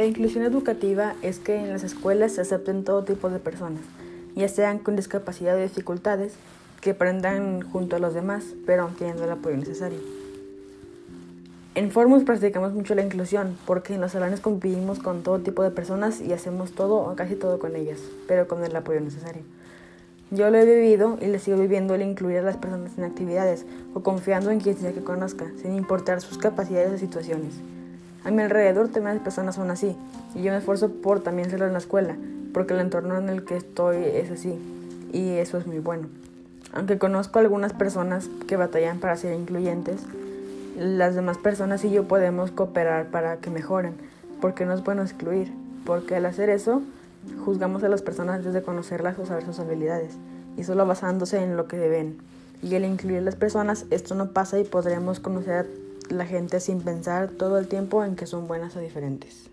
La inclusión educativa es que en las escuelas se acepten todo tipo de personas, ya sean con discapacidad o dificultades, que aprendan junto a los demás, pero teniendo el apoyo necesario. En Formus practicamos mucho la inclusión, porque en los salones convivimos con todo tipo de personas y hacemos todo o casi todo con ellas, pero con el apoyo necesario. Yo lo he vivido y le sigo viviendo el incluir a las personas en actividades o confiando en quien sea que conozca, sin importar sus capacidades o situaciones. A mi alrededor también las personas son así y yo me esfuerzo por también serlo en la escuela, porque el entorno en el que estoy es así y eso es muy bueno. Aunque conozco algunas personas que batallan para ser incluyentes, las demás personas y yo podemos cooperar para que mejoren, porque no es bueno excluir, porque al hacer eso Juzgamos a las personas antes de conocerlas o saber sus habilidades, y solo basándose en lo que deben. Y al incluir las personas, esto no pasa y podremos conocer la gente sin pensar todo el tiempo en que son buenas o diferentes.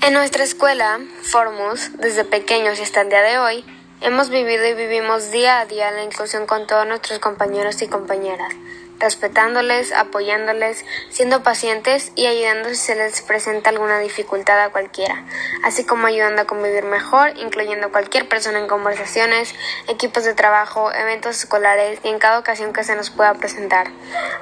En nuestra escuela, Formus, desde pequeños y hasta el día de hoy, Hemos vivido y vivimos día a día la inclusión con todos nuestros compañeros y compañeras respetándoles, apoyándoles, siendo pacientes y ayudando si se les presenta alguna dificultad a cualquiera, así como ayudando a convivir mejor, incluyendo cualquier persona en conversaciones, equipos de trabajo, eventos escolares y en cada ocasión que se nos pueda presentar.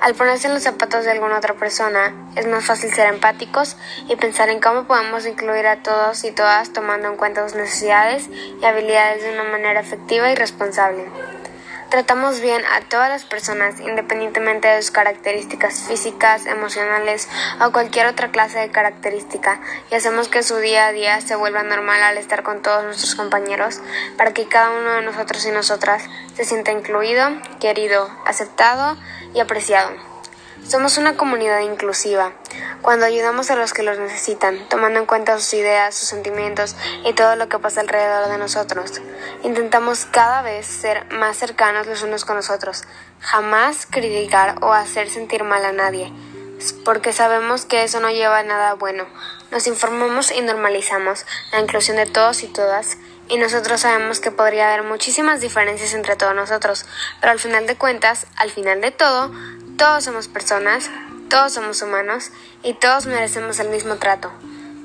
Al ponerse en los zapatos de alguna otra persona, es más fácil ser empáticos y pensar en cómo podemos incluir a todos y todas tomando en cuenta sus necesidades y habilidades de una manera efectiva y responsable. Tratamos bien a todas las personas independientemente de sus características físicas, emocionales o cualquier otra clase de característica y hacemos que su día a día se vuelva normal al estar con todos nuestros compañeros para que cada uno de nosotros y nosotras se sienta incluido, querido, aceptado y apreciado. Somos una comunidad inclusiva. Cuando ayudamos a los que los necesitan, tomando en cuenta sus ideas, sus sentimientos y todo lo que pasa alrededor de nosotros, intentamos cada vez ser más cercanos los unos con los otros, jamás criticar o hacer sentir mal a nadie, porque sabemos que eso no lleva a nada bueno. Nos informamos y normalizamos la inclusión de todos y todas y nosotros sabemos que podría haber muchísimas diferencias entre todos nosotros, pero al final de cuentas, al final de todo, todos somos personas, todos somos humanos y todos merecemos el mismo trato.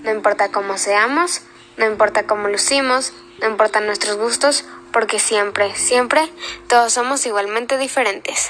No importa cómo seamos, no importa cómo lucimos, no importan nuestros gustos, porque siempre, siempre, todos somos igualmente diferentes.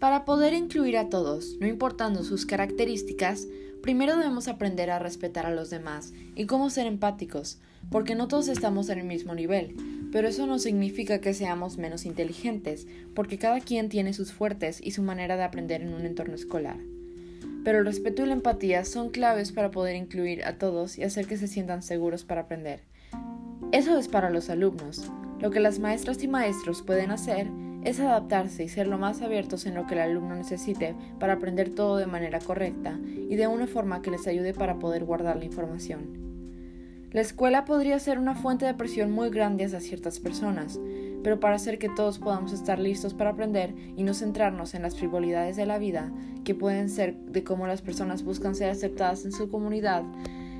Para poder incluir a todos, no importando sus características, Primero debemos aprender a respetar a los demás y cómo ser empáticos, porque no todos estamos en el mismo nivel, pero eso no significa que seamos menos inteligentes, porque cada quien tiene sus fuertes y su manera de aprender en un entorno escolar. Pero el respeto y la empatía son claves para poder incluir a todos y hacer que se sientan seguros para aprender. Eso es para los alumnos. Lo que las maestras y maestros pueden hacer es adaptarse y ser lo más abiertos en lo que el alumno necesite para aprender todo de manera correcta y de una forma que les ayude para poder guardar la información. La escuela podría ser una fuente de presión muy grande hacia ciertas personas, pero para hacer que todos podamos estar listos para aprender y no centrarnos en las frivolidades de la vida, que pueden ser de cómo las personas buscan ser aceptadas en su comunidad,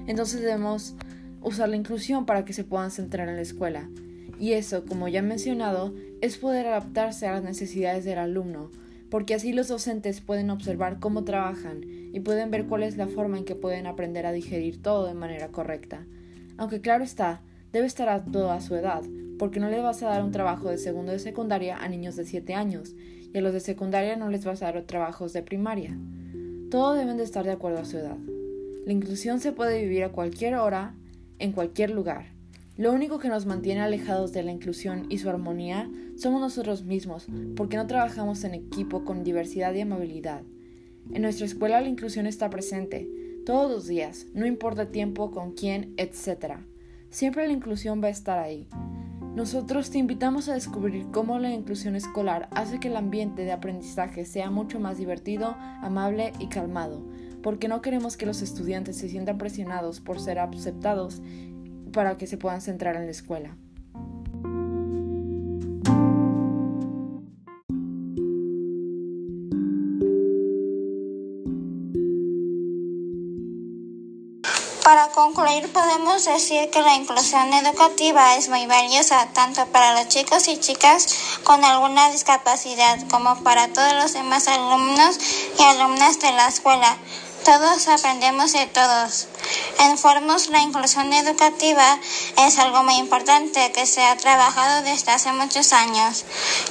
entonces debemos usar la inclusión para que se puedan centrar en la escuela, y eso, como ya he mencionado, es poder adaptarse a las necesidades del alumno, porque así los docentes pueden observar cómo trabajan y pueden ver cuál es la forma en que pueden aprender a digerir todo de manera correcta. Aunque claro está, debe estar a toda su edad, porque no le vas a dar un trabajo de segundo de secundaria a niños de 7 años, y a los de secundaria no les vas a dar trabajos de primaria. Todo deben de estar de acuerdo a su edad. La inclusión se puede vivir a cualquier hora, en cualquier lugar. Lo único que nos mantiene alejados de la inclusión y su armonía somos nosotros mismos, porque no trabajamos en equipo con diversidad y amabilidad. En nuestra escuela la inclusión está presente, todos los días, no importa tiempo, con quién, etc. Siempre la inclusión va a estar ahí. Nosotros te invitamos a descubrir cómo la inclusión escolar hace que el ambiente de aprendizaje sea mucho más divertido, amable y calmado, porque no queremos que los estudiantes se sientan presionados por ser aceptados para que se puedan centrar en la escuela. Para concluir, podemos decir que la inclusión educativa es muy valiosa tanto para los chicos y chicas con alguna discapacidad como para todos los demás alumnos y alumnas de la escuela. Todos aprendemos de todos. En Formos, la inclusión educativa es algo muy importante que se ha trabajado desde hace muchos años.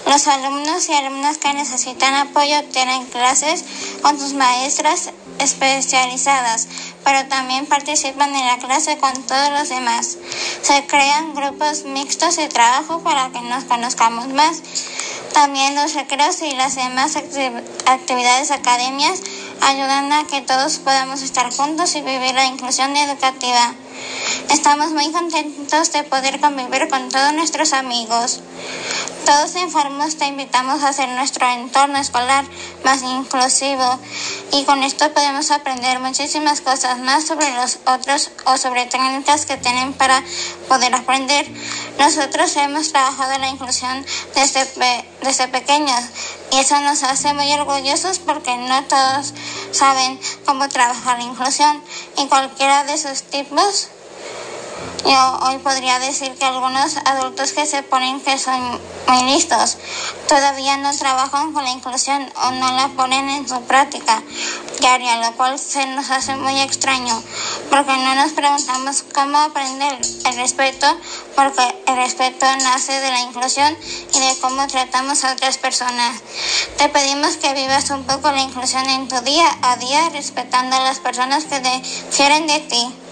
Los alumnos y alumnas que necesitan apoyo tienen clases con sus maestras especializadas, pero también participan en la clase con todos los demás. Se crean grupos mixtos de trabajo para que nos conozcamos más. También los recreos y las demás actividades académicas ayudan a que todos podamos estar juntos y vivir la inclusión educativa. Estamos muy contentos de poder convivir con todos nuestros amigos. Todos en Formos te invitamos a hacer nuestro entorno escolar más inclusivo y con esto podemos aprender muchísimas cosas más sobre los otros o sobre técnicas que tienen para poder aprender. Nosotros hemos trabajado la inclusión desde, desde pequeños y eso nos hace muy orgullosos porque no todos saben cómo trabajar la inclusión y cualquiera de sus tipos yo hoy podría decir que algunos adultos que se ponen que son muy listos todavía no trabajan con la inclusión o no la ponen en su práctica diaria, lo cual se nos hace muy extraño porque no nos preguntamos cómo aprender el respeto porque el respeto nace de la inclusión y de cómo tratamos a otras personas. Te pedimos que vivas un poco la inclusión en tu día a día respetando a las personas que difieren de ti.